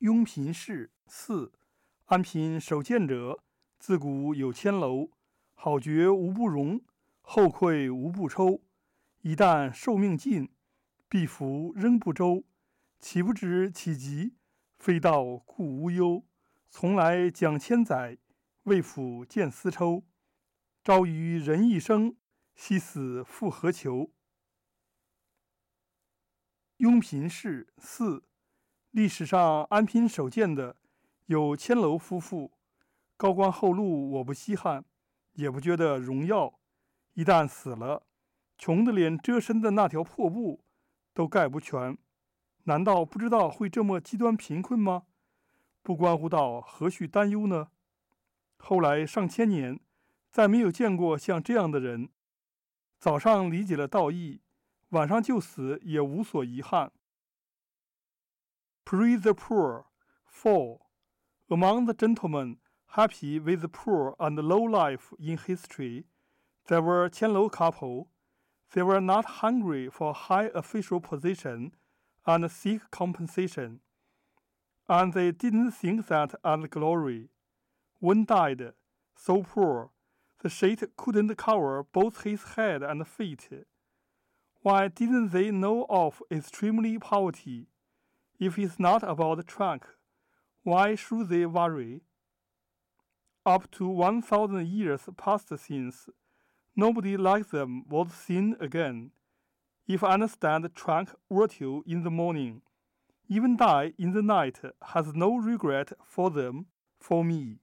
庸贫士四，安贫守贱者，自古有千楼。好爵无不容，后馈无不抽。一旦寿命尽，必服仍不周。岂不知其急？非道故无忧。从来讲千载，未抚见丝绸。朝于人一生，夕死复何求？庸贫士四，历史上安贫守贱的有千楼夫妇，高官厚禄我不稀罕，也不觉得荣耀。一旦死了，穷的连遮身的那条破布都盖不全，难道不知道会这么极端贫困吗？不关乎到何须担忧呢？后来上千年，再没有见过像这样的人，早上理解了道义。晚上就死也无所遗憾。Praise the poor. Four. Among the gentlemen happy with the poor and low life in history, there were Qianlou couple. They were not hungry for high official position and seek compensation, and they didn't think that as glory. One died so poor the sheet couldn't cover both his head and feet. Why didn't they know of extremely poverty? If it's not about trunk, why should they worry? Up to one thousand years passed since, nobody like them was seen again. If I understand trunk virtue in the morning, even die in the night has no regret for them, for me.